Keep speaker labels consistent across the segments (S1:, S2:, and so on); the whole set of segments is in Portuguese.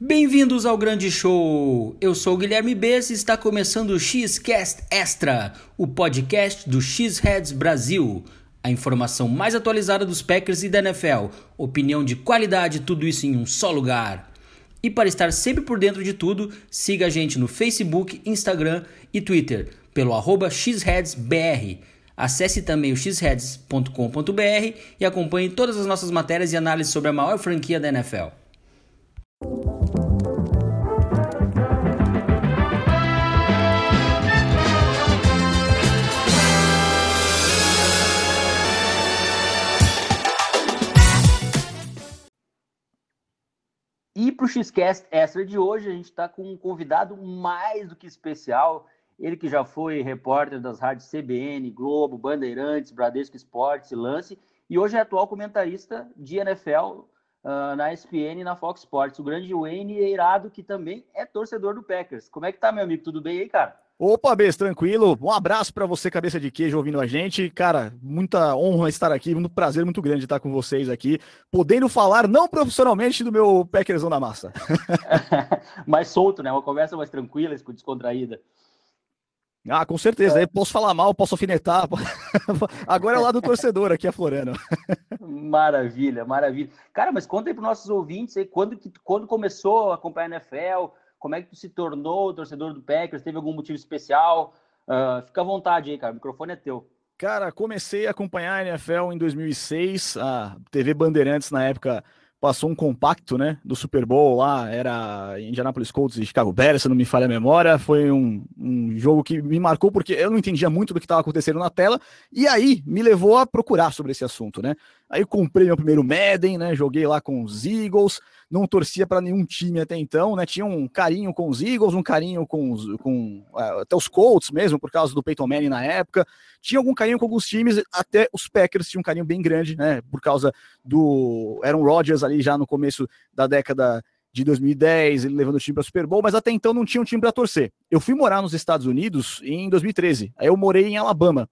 S1: Bem-vindos ao grande show! Eu sou Guilherme Bess e está começando o X-Cast Extra, o podcast do X-Heads Brasil. A informação mais atualizada dos Packers e da NFL, opinião de qualidade, tudo isso em um só lugar. E para estar sempre por dentro de tudo, siga a gente no Facebook, Instagram e Twitter pelo arroba xheadsbr. Acesse também o xheads.com.br e acompanhe todas as nossas matérias e análises sobre a maior franquia da NFL. Xcast Extra de hoje, a gente está com um convidado mais do que especial. Ele que já foi repórter das rádios CBN, Globo, Bandeirantes, Bradesco Esportes, Lance, e hoje é atual comentarista de NFL uh, na ESPN e na Fox Sports. O grande Wayne Eirado, que também é torcedor do Packers. Como é que tá, meu amigo? Tudo bem aí, cara?
S2: Opa, Bess, tranquilo. Um abraço para você, cabeça de queijo, ouvindo a gente. Cara, muita honra estar aqui, muito prazer muito grande estar com vocês aqui, podendo falar não profissionalmente do meu Packersão da massa.
S1: mais solto, né? Uma conversa mais tranquila, descontraída.
S2: Ah, com certeza. É. Posso falar mal, posso alfinetar. Agora é lá do torcedor, aqui aflorando.
S1: Maravilha, maravilha. Cara, mas conta aí para nossos ouvintes aí, quando, quando começou a acompanhar a NFL, como é que tu se tornou torcedor do Packers? Teve algum motivo especial? Uh, fica à vontade aí, cara. O microfone é teu.
S2: Cara, comecei a acompanhar a NFL em 2006. A TV Bandeirantes, na época, passou um compacto, né, do Super Bowl lá, era Indianapolis Colts e Chicago Bears, se não me falha a memória, foi um, um jogo que me marcou porque eu não entendia muito do que estava acontecendo na tela, e aí me levou a procurar sobre esse assunto, né, aí comprei meu primeiro Madden, né, joguei lá com os Eagles, não torcia para nenhum time até então, né? Tinha um carinho com os Eagles, um carinho com, os, com uh, até os Colts mesmo, por causa do Peyton Manning na época. Tinha algum carinho com alguns times, até os Packers tinham um carinho bem grande, né? Por causa do Aaron Rodgers ali já no começo da década de 2010, ele levando o time para Super Bowl, mas até então não tinha um time para torcer. Eu fui morar nos Estados Unidos em 2013. Aí eu morei em Alabama.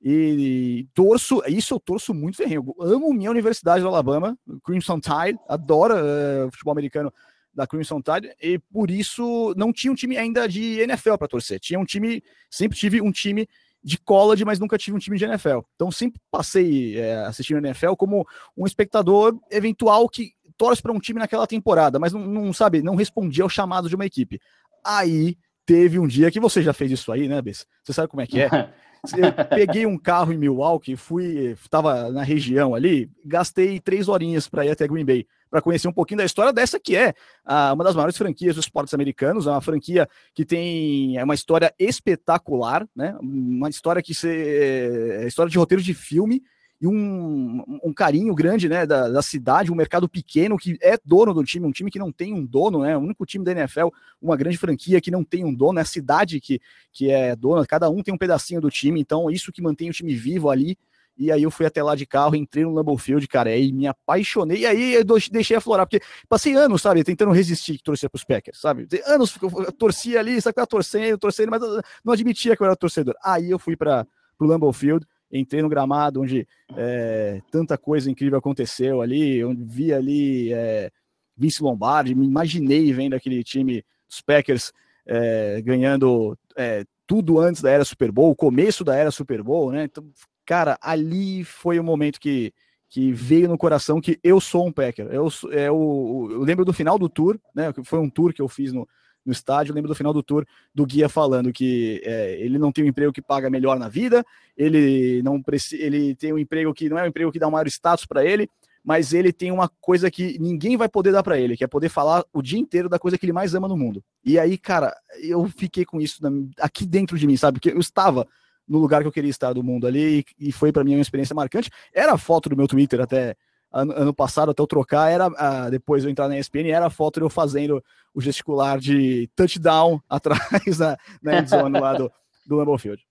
S2: E torço, isso eu torço muito ferrenho. Amo minha universidade do Alabama, Crimson Tide, adoro uh, futebol americano da Crimson Tide, e por isso não tinha um time ainda de NFL para torcer. Tinha um time, sempre tive um time de college, mas nunca tive um time de NFL. Então sempre passei é, assistindo NFL como um espectador eventual que torce para um time naquela temporada, mas não, não sabe, não respondia ao chamado de uma equipe. Aí teve um dia que você já fez isso aí, né, Bess? Você sabe como é que é? Eu peguei um carro em Milwaukee, fui, estava na região ali, gastei três horinhas para ir até Green Bay para conhecer um pouquinho da história dessa que é a, uma das maiores franquias dos esportes americanos, é uma franquia que tem é uma história espetacular, né? Uma história que se, é história de roteiro de filme e um, um carinho grande né, da, da, cidade, um mercado pequeno que é dono do time, um time que não tem um dono, né? O único time da NFL, uma grande franquia que não tem um dono, é a cidade que, que é dona, cada um tem um pedacinho do time, então isso que mantém o time vivo ali. E aí eu fui até lá de carro, entrei no Lambeau Field, cara, e me apaixonei. E aí eu deixei aflorar, porque passei anos, sabe, tentando resistir que torcer para os Packers, sabe? Anos eu torcia ali, sabe, eu torcendo, torcendo, mas não admitia que eu era torcedor. Aí eu fui para o Lambeau Field, entrei no gramado onde é, tanta coisa incrível aconteceu ali, onde vi ali é, Vince Lombardi, me imaginei vendo aquele time dos Packers é, ganhando é, tudo antes da era Super Bowl, o começo da era Super Bowl, né? Então, cara, ali foi o momento que, que veio no coração que eu sou um Packer. Eu, é, o, eu lembro do final do tour, né? Foi um tour que eu fiz no, no estádio. Eu lembro do final do tour do guia falando que é, ele não tem um emprego que paga melhor na vida, ele não ele tem um emprego que não é um emprego que dá um maior status para ele, mas ele tem uma coisa que ninguém vai poder dar para ele, que é poder falar o dia inteiro da coisa que ele mais ama no mundo. E aí, cara, eu fiquei com isso aqui dentro de mim, sabe? Porque eu estava no lugar que eu queria estar do mundo ali e foi para mim uma experiência marcante. Era a foto do meu Twitter até ano, ano passado, até eu trocar, era uh, depois eu entrar na ESPN, era a foto de eu fazendo o gesticular de touchdown atrás na, na endzone lá do, do Lambeau Field.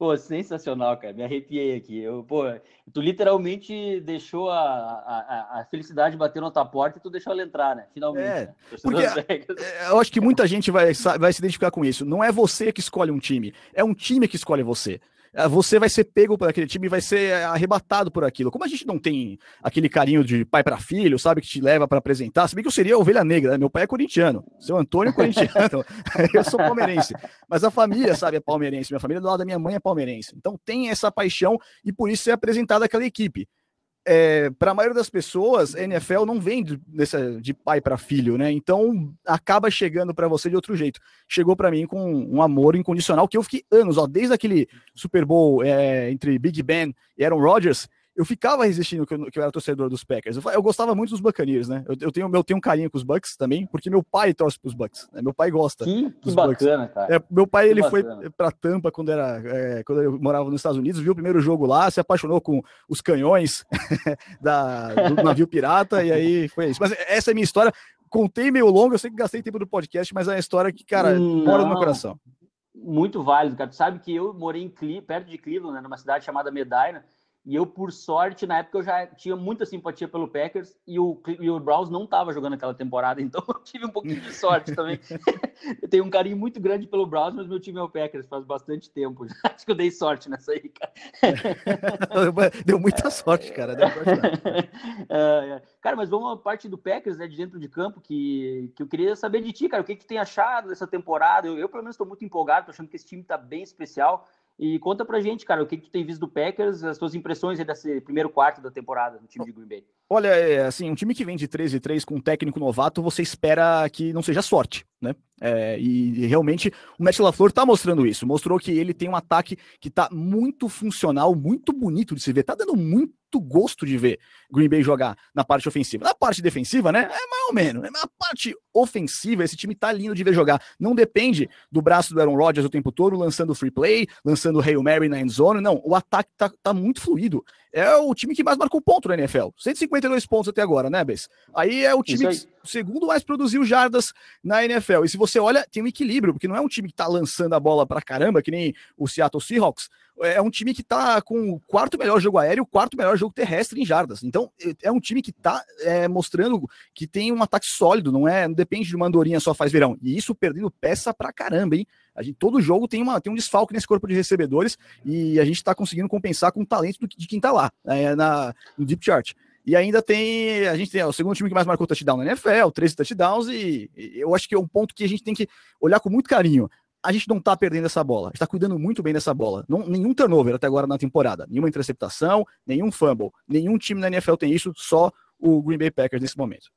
S1: Pô, sensacional, cara. Me arrepiei aqui. Eu, pô, tu literalmente deixou a, a, a felicidade bater na tua porta e tu deixou ela entrar, né? Finalmente. É, né?
S2: porque é, eu acho que muita gente vai, vai se identificar com isso. Não é você que escolhe um time, é um time que escolhe você. Ah, você vai ser pego por aquele time e vai ser arrebatado por aquilo. Como a gente não tem aquele carinho de pai para filho, sabe, que te leva para apresentar, se bem que eu seria ovelha negra, né? meu pai é corintiano, seu Antônio é corintiano, eu sou palmeirense, mas a família, sabe, é palmeirense, minha família do lado da minha mãe é palmeirense. Então tem essa paixão e por isso é apresentada aquela equipe é, para a maioria das pessoas, NFL não vem de, de pai para filho, né? Então acaba chegando para você de outro jeito. Chegou para mim com um amor incondicional que eu fiquei anos, ó, desde aquele Super Bowl é, entre Big Ben e Aaron Rodgers eu ficava resistindo que eu, que eu era torcedor dos Packers. Eu, eu, gostava muito dos Buccaneers, né? Eu, eu, tenho, eu tenho um carinho com os Bucks também, porque meu pai torce pros Bucks. Né? Meu pai gosta.
S1: Que, que bacana, Bucks. cara.
S2: É, meu pai, que ele bacana. foi pra Tampa quando, era, é, quando eu morava nos Estados Unidos, viu o primeiro jogo lá, se apaixonou com os canhões da, do navio pirata, e aí foi isso. Mas essa é a minha história. Contei meio longo, eu sei que gastei tempo do podcast, mas é uma história que, cara, Não. mora no meu coração.
S1: Muito válido, cara. Tu sabe que eu morei em perto de Cleveland, né, numa cidade chamada Medina, e eu, por sorte, na época eu já tinha muita simpatia pelo Packers e o, e o Browns não estava jogando aquela temporada, então eu tive um pouquinho de sorte também. eu tenho um carinho muito grande pelo Browns, mas meu time é o Packers faz bastante tempo. Acho que eu dei sorte nessa aí, cara.
S2: Deu muita sorte, cara.
S1: é, cara, mas vamos à parte do Packers, né, de dentro de campo, que, que eu queria saber de ti, cara. O que, que tu tem achado dessa temporada? Eu, eu pelo menos, estou muito empolgado, tô achando que esse time está bem especial. E conta pra gente, cara, o que, que tu tem visto do Packers, as tuas impressões desse primeiro quarto da temporada no time de Green Bay.
S2: Olha, é, assim, um time que vem de 13 e 3 com um técnico novato, você espera que não seja sorte, né? É, e, e, realmente o Matt LaFleur tá mostrando isso. Mostrou que ele tem um ataque que tá muito funcional, muito bonito de se ver. Tá dando muito gosto de ver Green Bay jogar na parte ofensiva. Na parte defensiva, né? É mais ou menos. Na parte ofensiva, esse time tá lindo de ver jogar. Não depende do braço do Aaron Rodgers o tempo todo, lançando free play, lançando Hail Mary na end zone. Não, o ataque tá, tá muito fluido. É o time que mais marcou ponto na NFL. 152 pontos até agora, né, Bess? Aí é o time que segundo mais produziu jardas na NFL. E se você olha, tem um equilíbrio, porque não é um time que tá lançando a bola pra caramba, que nem o Seattle Seahawks. É um time que tá com o quarto melhor jogo aéreo, o quarto melhor jogo terrestre em jardas. Então, é, é um time que tá é, mostrando que tem um ataque sólido, não é? Não depende de uma andorinha só faz verão. E isso perdendo peça pra caramba, hein? A gente, todo jogo tem, uma, tem um desfalque nesse corpo de recebedores e a gente está conseguindo compensar com o talento de quem está lá, é, na, no Deep Chart. E ainda tem, a gente tem o segundo time que mais marcou touchdown na NFL, 13 touchdowns, e, e eu acho que é um ponto que a gente tem que olhar com muito carinho a gente não está perdendo essa bola, está cuidando muito bem dessa bola. Não, nenhum turnover até agora na temporada, nenhuma interceptação, nenhum fumble. Nenhum time na NFL tem isso, só o Green Bay Packers nesse momento.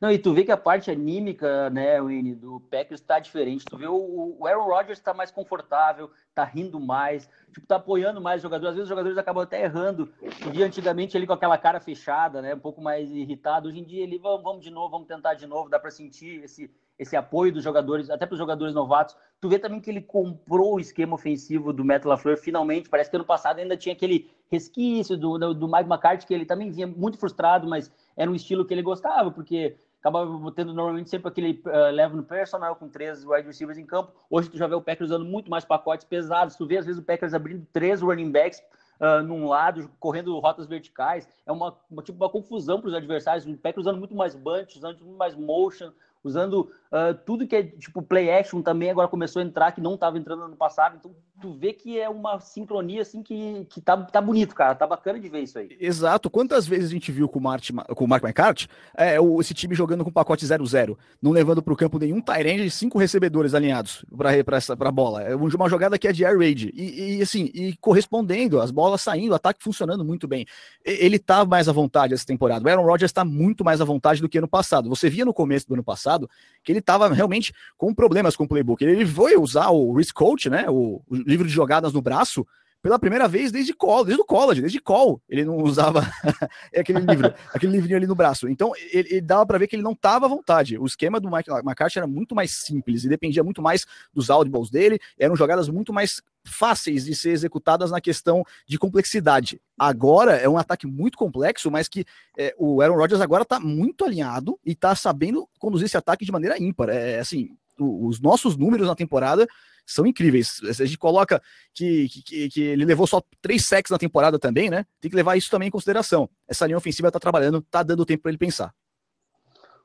S1: Não, e tu vê que a parte anímica, né, Winnie, do Packers está diferente. Tu vê o, o Aaron Rodgers está mais confortável, tá rindo mais, tipo, tá apoiando mais os jogadores. Às vezes os jogadores acabam até errando. O dia antigamente ele com aquela cara fechada, né, um pouco mais irritado. Hoje em dia ele, vamos, vamos de novo, vamos tentar de novo. Dá para sentir esse, esse apoio dos jogadores, até para os jogadores novatos. Tu vê também que ele comprou o esquema ofensivo do Matt LaFleur, finalmente. Parece que ano passado ainda tinha aquele resquício do, do, do Mike McCarthy, que ele também vinha muito frustrado, mas era um estilo que ele gostava, porque acabava tendo normalmente sempre aquele uh, level no personal com três wide receivers em campo. Hoje tu já vê o Packers usando muito mais pacotes pesados. Tu vê às vezes o Packers abrindo três running backs uh, num lado, correndo rotas verticais. É uma, uma tipo uma confusão para os adversários. O Packers usando muito mais bunch, usando muito mais motion, usando uh, tudo que é tipo play action também agora começou a entrar que não estava entrando no ano passado. Então tu vê que é uma sincronia assim que, que tá, tá bonito, cara. Tá bacana de ver isso aí.
S2: Exato. Quantas vezes a gente viu com o, com o Mark McCarthy é, esse time jogando com pacote 0-0, não levando para o campo nenhum Tyrande e cinco recebedores alinhados para a bola. É uma jogada que é de air raid. E, e, assim, e correspondendo, as bolas saindo, o ataque funcionando muito bem. Ele tá mais à vontade essa temporada. O Aaron Rodgers está muito mais à vontade do que ano passado. Você via no começo do ano passado que ele estava realmente com problemas com o playbook. Ele foi usar o Risk Coach, né? O, o livro de jogadas no braço pela primeira vez desde college, desde o college, desde call, ele não usava aquele livro, aquele livrinho ali no braço. Então, ele, ele dava para ver que ele não estava à vontade. O esquema do Mike McCarthy era muito mais simples e dependia muito mais dos audibles dele, eram jogadas muito mais fáceis de ser executadas na questão de complexidade. Agora é um ataque muito complexo, mas que é, o Aaron Rodgers agora está muito alinhado e está sabendo conduzir esse ataque de maneira ímpar. É assim, o, os nossos números na temporada são incríveis. A gente coloca que, que, que ele levou só três sacks na temporada também, né? Tem que levar isso também em consideração. Essa linha ofensiva tá trabalhando, tá dando tempo para ele pensar.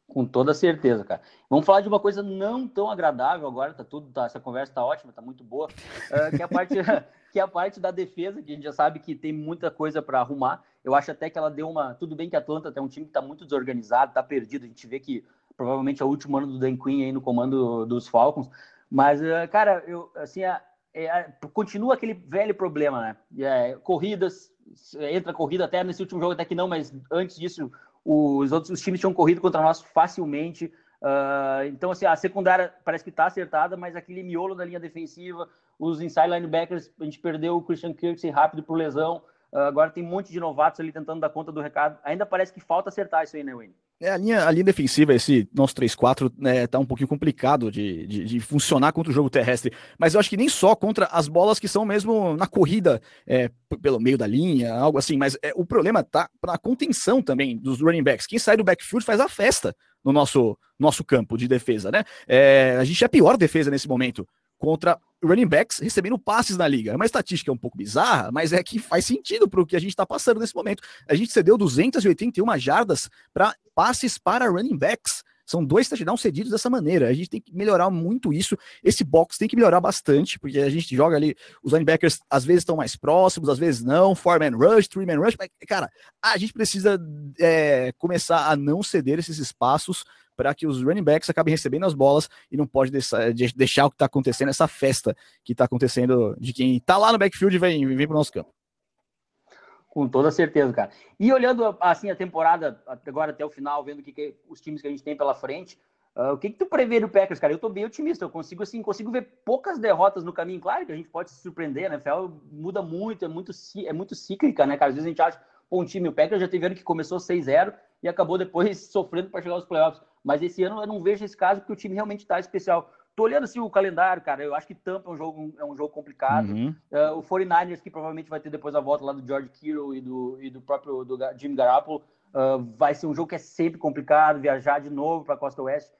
S1: Com toda certeza, cara. Vamos falar de uma coisa não tão agradável agora, tá tudo, tá, essa conversa tá ótima, tá muito boa, uh, que é a parte que é a parte da defesa, que a gente já sabe que tem muita coisa para arrumar. Eu acho até que ela deu uma, tudo bem que a Atlanta é um time que tá muito desorganizado, tá perdido, a gente vê que provavelmente é o último ano do Dan Quinn aí no comando dos Falcons, mas uh, cara, eu assim, a, é, continua aquele velho problema, né? É, corridas, entra corrida até nesse último jogo até que não, mas antes disso os outros os times tinham corrido contra nós facilmente. Uh, então, assim, a secundária parece que está acertada, mas aquele miolo da linha defensiva, os inside linebackers, a gente perdeu o Christian Kirksey rápido por lesão. Uh, agora tem um monte de novatos ali tentando dar conta do recado. Ainda parece que falta acertar isso aí, né, Wayne?
S2: É, a, linha, a linha defensiva, esse nosso 3-4, né, tá um pouquinho complicado de, de, de, funcionar contra o jogo terrestre. Mas eu acho que nem só contra as bolas que são mesmo na corrida, é, pelo meio da linha, algo assim. Mas é, o problema tá na contenção também dos running backs. Quem sai do backfield faz a festa no nosso, nosso campo de defesa, né? É, a gente é a pior defesa nesse momento contra running backs recebendo passes na liga. É uma estatística um pouco bizarra, mas é que faz sentido para o que a gente está passando nesse momento. A gente cedeu 281 jardas para passes para running backs. São dois touchdowns cedidos dessa maneira. A gente tem que melhorar muito isso. Esse box tem que melhorar bastante, porque a gente joga ali, os linebackers às vezes estão mais próximos, às vezes não. Four-man rush, three-man rush. Mas, cara, a gente precisa é, começar a não ceder esses espaços para que os running backs acabem recebendo as bolas e não pode deixar, deixar o que está acontecendo, essa festa que está acontecendo de quem está lá no backfield e vem, vem para o nosso campo.
S1: Com toda certeza, cara. E olhando assim a temporada agora até o final, vendo que, que os times que a gente tem pela frente, uh, o que, que tu prevê do Packers, cara? Eu tô bem otimista, eu consigo assim, consigo ver poucas derrotas no caminho. Claro que a gente pode se surpreender, né? A NFL muda muito, é muito, é muito cíclica, né, cara? Às vezes a gente acha, pô, um time, o Packers já teve ano que começou 6-0 e acabou depois sofrendo para chegar aos playoffs. Mas esse ano eu não vejo esse caso porque o time realmente está especial. Tô olhando assim o calendário, cara. Eu acho que Tampa é um jogo, é um jogo complicado. Uhum. Uh, o 49ers, que provavelmente vai ter depois a volta lá do George Kittle e do, e do próprio do Jimmy Garoppolo, uh, vai ser um jogo que é sempre complicado. Viajar de novo para a Costa Oeste.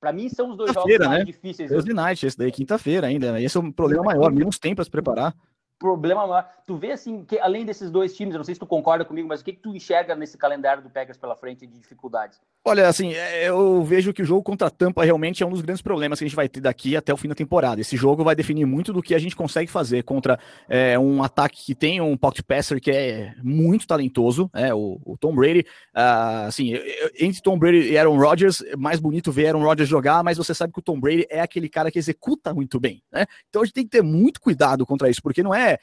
S1: Para mim, são os dois jogos mais né? difíceis.
S2: Thursday Night, esse daí, quinta-feira ainda. Esse é um problema maior, menos tempo para se preparar
S1: problema maior. Tu vê assim, que além desses dois times, eu não sei se tu concorda comigo, mas o que, que tu enxerga nesse calendário do Packers pela frente de dificuldades?
S2: Olha, assim, é, eu vejo que o jogo contra a Tampa realmente é um dos grandes problemas que a gente vai ter daqui até o fim da temporada. Esse jogo vai definir muito do que a gente consegue fazer contra é, um ataque que tem um pocket passer que é muito talentoso, é, o, o Tom Brady. Uh, assim, entre Tom Brady e Aaron Rodgers, é mais bonito ver Aaron Rodgers jogar, mas você sabe que o Tom Brady é aquele cara que executa muito bem, né? Então a gente tem que ter muito cuidado contra isso, porque não é é,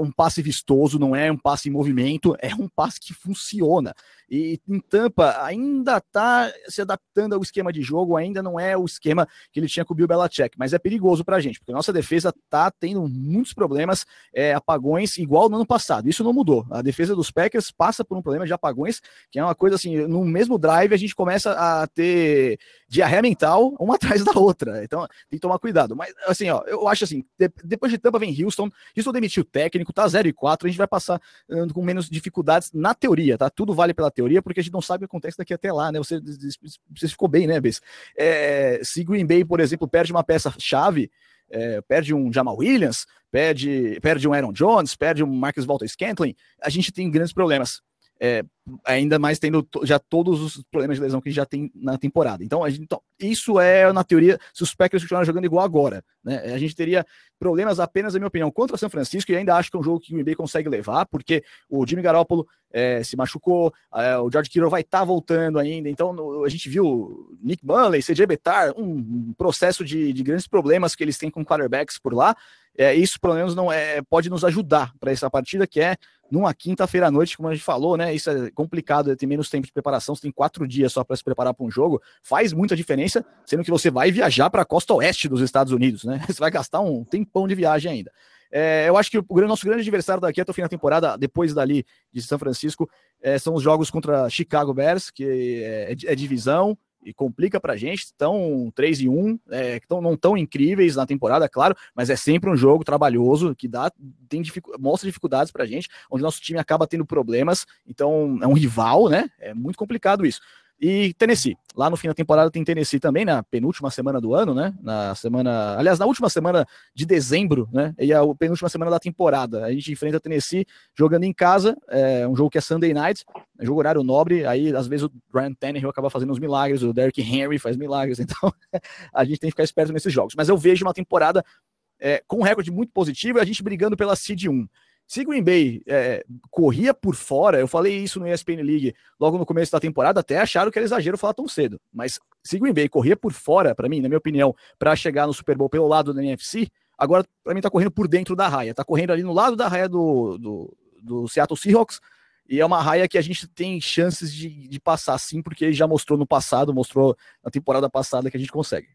S2: um passe vistoso, não é um passe em movimento, é um passe que funciona. E em Tampa ainda está se adaptando ao esquema de jogo, ainda não é o esquema que ele tinha com o Bill Belichick, mas é perigoso para a gente, porque a nossa defesa está tendo muitos problemas, é, apagões, igual no ano passado. Isso não mudou. A defesa dos Packers passa por um problema de apagões, que é uma coisa assim, no mesmo drive a gente começa a ter diarreia mental uma atrás da outra. Então tem que tomar cuidado. Mas assim, ó, eu acho assim, de, depois de Tampa vem Houston, Houston demitiu o técnico, tá 0 e 4, a gente vai passar com menos dificuldades na teoria, tá? Tudo vale pela teoria, porque a gente não sabe o que acontece daqui até lá, né? Você, você ficou bem, né, Bess? É, se Green Bay, por exemplo, perde uma peça-chave, é, perde um Jamal Williams, perde, perde um Aaron Jones, perde um Marcus Walter Scantling, a gente tem grandes problemas. É, ainda mais tendo já todos os problemas de lesão que já tem na temporada. Então, a gente, então, isso é, na teoria, se os Packers continuarem jogando igual agora. Né? A gente teria problemas apenas, na minha opinião, contra São Francisco, e ainda acho que é um jogo que o Bay consegue levar, porque o Jimmy Garoppolo é, se machucou, é, o George Kittle vai estar tá voltando ainda, então no, a gente viu Nick Mulley, CJ Betar, um, um processo de, de, grandes problemas que eles têm com quarterbacks por lá, é, isso pelo menos não é, pode nos ajudar para essa partida, que é numa quinta-feira à noite, como a gente falou, né? Isso é complicado, tem menos tempo de preparação, você tem quatro dias só para se preparar para um jogo, faz muita diferença, sendo que você vai viajar para a costa oeste dos Estados Unidos, né? Você vai gastar um tempão de viagem ainda. É, eu acho que o nosso grande adversário daqui até o fim da temporada, depois dali de São Francisco, é, são os jogos contra Chicago Bears, que é, é divisão, e complica pra gente. Estão 3 e 1, é, tão, não tão incríveis na temporada, claro, mas é sempre um jogo trabalhoso que dá, tem mostra dificuldades pra gente, onde nosso time acaba tendo problemas. Então é um rival, né? É muito complicado isso. E Tennessee. Lá no fim da temporada tem Tennessee também, na penúltima semana do ano, né? Na semana. Aliás, na última semana de dezembro, né? E a penúltima semana da temporada. A gente enfrenta Tennessee jogando em casa. É um jogo que é Sunday night, é jogo horário nobre. Aí, às vezes, o Ryan Tannehill acaba fazendo uns milagres, o Derrick Henry faz milagres. Então, a gente tem que ficar esperto nesses jogos. Mas eu vejo uma temporada é, com um recorde muito positivo e a gente brigando pela Seed 1. Se Green Bay é, corria por fora, eu falei isso no ESPN League logo no começo da temporada, até acharam que era exagero falar tão cedo. Mas se Green Bay corria por fora, para mim, na minha opinião, para chegar no Super Bowl pelo lado da NFC, agora para mim tá correndo por dentro da raia, tá correndo ali no lado da raia do, do, do Seattle Seahawks. E é uma raia que a gente tem chances de, de passar sim, porque já mostrou no passado, mostrou na temporada passada que a gente consegue.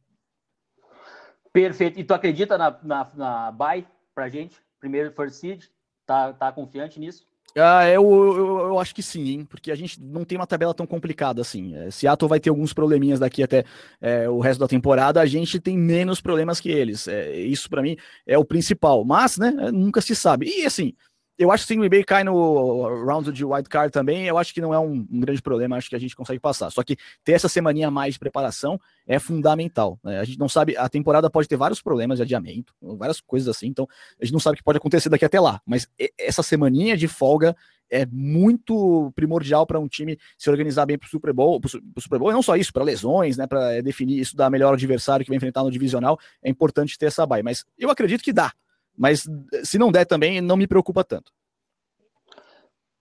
S1: Perfeito. E tu acredita na, na, na bye pra gente? Primeiro first seed? Tá, tá confiante nisso?
S2: Ah, eu, eu, eu, acho que sim, hein? porque a gente não tem uma tabela tão complicada assim. É, Seattle vai ter alguns probleminhas daqui até é, o resto da temporada, a gente tem menos problemas que eles. É, isso para mim é o principal, mas né, nunca se sabe. E assim, eu acho que se o Green Bay cai no round de wild card também, eu acho que não é um, um, grande problema, acho que a gente consegue passar. Só que ter essa semaninha a mais de preparação é fundamental. Né? A gente não sabe, a temporada pode ter vários problemas de adiamento, várias coisas assim, então a gente não sabe o que pode acontecer daqui até lá. Mas essa semaninha de folga é muito primordial para um time se organizar bem para o Super Bowl, pro Super Bowl, e não só isso, para lesões, né, para definir isso da melhor adversário que vai enfrentar no divisional, é importante ter essa bye. Mas eu acredito que dá. Mas se não der também, não me preocupa tanto.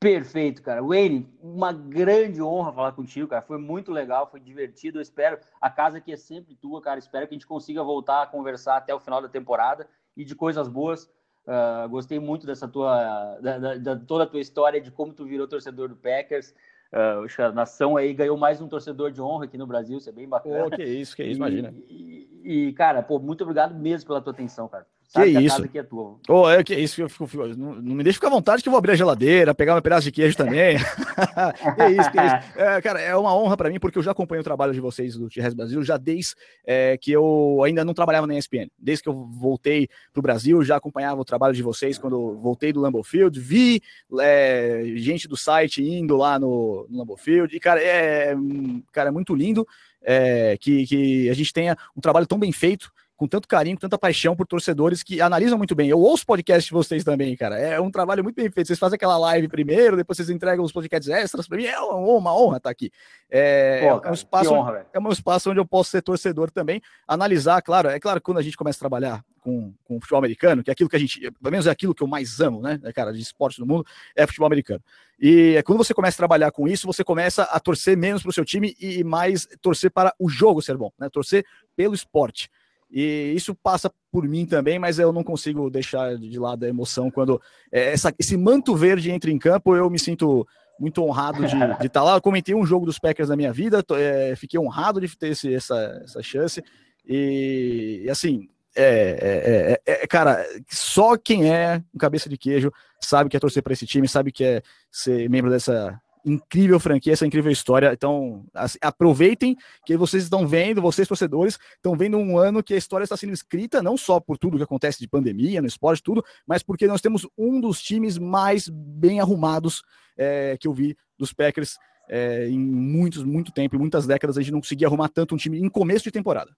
S1: Perfeito, cara. Wayne, uma grande honra falar contigo, cara. Foi muito legal, foi divertido. Eu espero, a casa aqui é sempre tua, cara. Espero que a gente consiga voltar a conversar até o final da temporada e de coisas boas. Uh, gostei muito dessa tua, da, da, da, toda a tua história de como tu virou torcedor do Packers. Uh, a nação aí ganhou mais um torcedor de honra aqui no Brasil, isso é bem bacana.
S2: Oh, que isso, que isso, imagina.
S1: E, e, cara, pô, muito obrigado mesmo pela tua atenção, cara.
S2: Sabe que, isso? é tua. Oh, é, que isso, eu fico, fico, não, não, me deixa ficar à vontade que eu vou abrir a geladeira, pegar um pedaço de queijo também. que isso, que isso. É, cara, é uma honra para mim, porque eu já acompanho o trabalho de vocês do T-Res Brasil, já desde é, que eu ainda não trabalhava na ESPN. Desde que eu voltei para o Brasil, já acompanhava o trabalho de vocês quando voltei do Lambeau Field, vi é, gente do site indo lá no, no Lambeau Field, e, cara, é, cara, é muito lindo é, que, que a gente tenha um trabalho tão bem feito com tanto carinho, com tanta paixão por torcedores que analisam muito bem. Eu ouço podcast de vocês também, cara. É um trabalho muito bem feito. Vocês fazem aquela live primeiro, depois vocês entregam os podcasts extras. Para mim é uma honra estar aqui. É, Pô, é um espaço, honra, é um espaço onde eu posso ser torcedor também, analisar, claro. É claro que quando a gente começa a trabalhar com, com o futebol americano, que é aquilo que a gente, pelo menos é aquilo que eu mais amo, né, cara, de esporte no mundo, é futebol americano. E é quando você começa a trabalhar com isso, você começa a torcer menos para o seu time e mais torcer para o jogo ser bom, né? Torcer pelo esporte. E isso passa por mim também, mas eu não consigo deixar de lado a emoção quando é, essa, esse manto verde entra em campo. Eu me sinto muito honrado de estar tá lá. Eu comentei um jogo dos Packers na minha vida, tô, é, fiquei honrado de ter esse, essa, essa chance. E, e assim, é, é, é, é, cara, só quem é um cabeça de queijo sabe que é torcer para esse time, sabe que é ser membro dessa incrível franquia, essa incrível história. Então, assim, aproveitem que vocês estão vendo, vocês torcedores, estão vendo um ano que a história está sendo escrita, não só por tudo que acontece de pandemia, no esporte, tudo, mas porque nós temos um dos times mais bem arrumados é, que eu vi dos Packers é, em muitos, muito tempo, em muitas décadas, a gente não conseguia arrumar tanto um time em começo de temporada.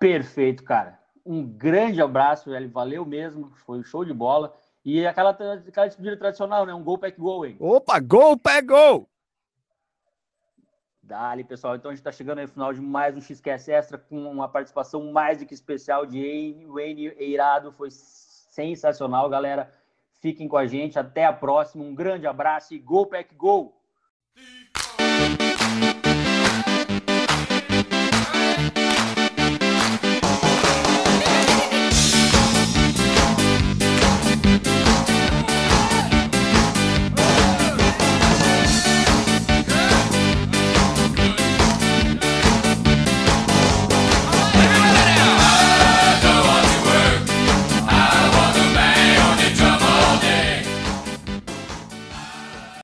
S1: Perfeito, cara. Um grande abraço. Valeu mesmo. Foi um show de bola. E aquela, aquela despedida tradicional, né? Um gol, pack, gol, hein?
S2: Opa, gol, pack, gol!
S1: Dali, pessoal. Então a gente está chegando aí no final de mais um XQS Extra com uma participação mais do que especial de Wayne Eirado. Foi sensacional, galera. Fiquem com a gente. Até a próxima. Um grande abraço e gol, pack, gol!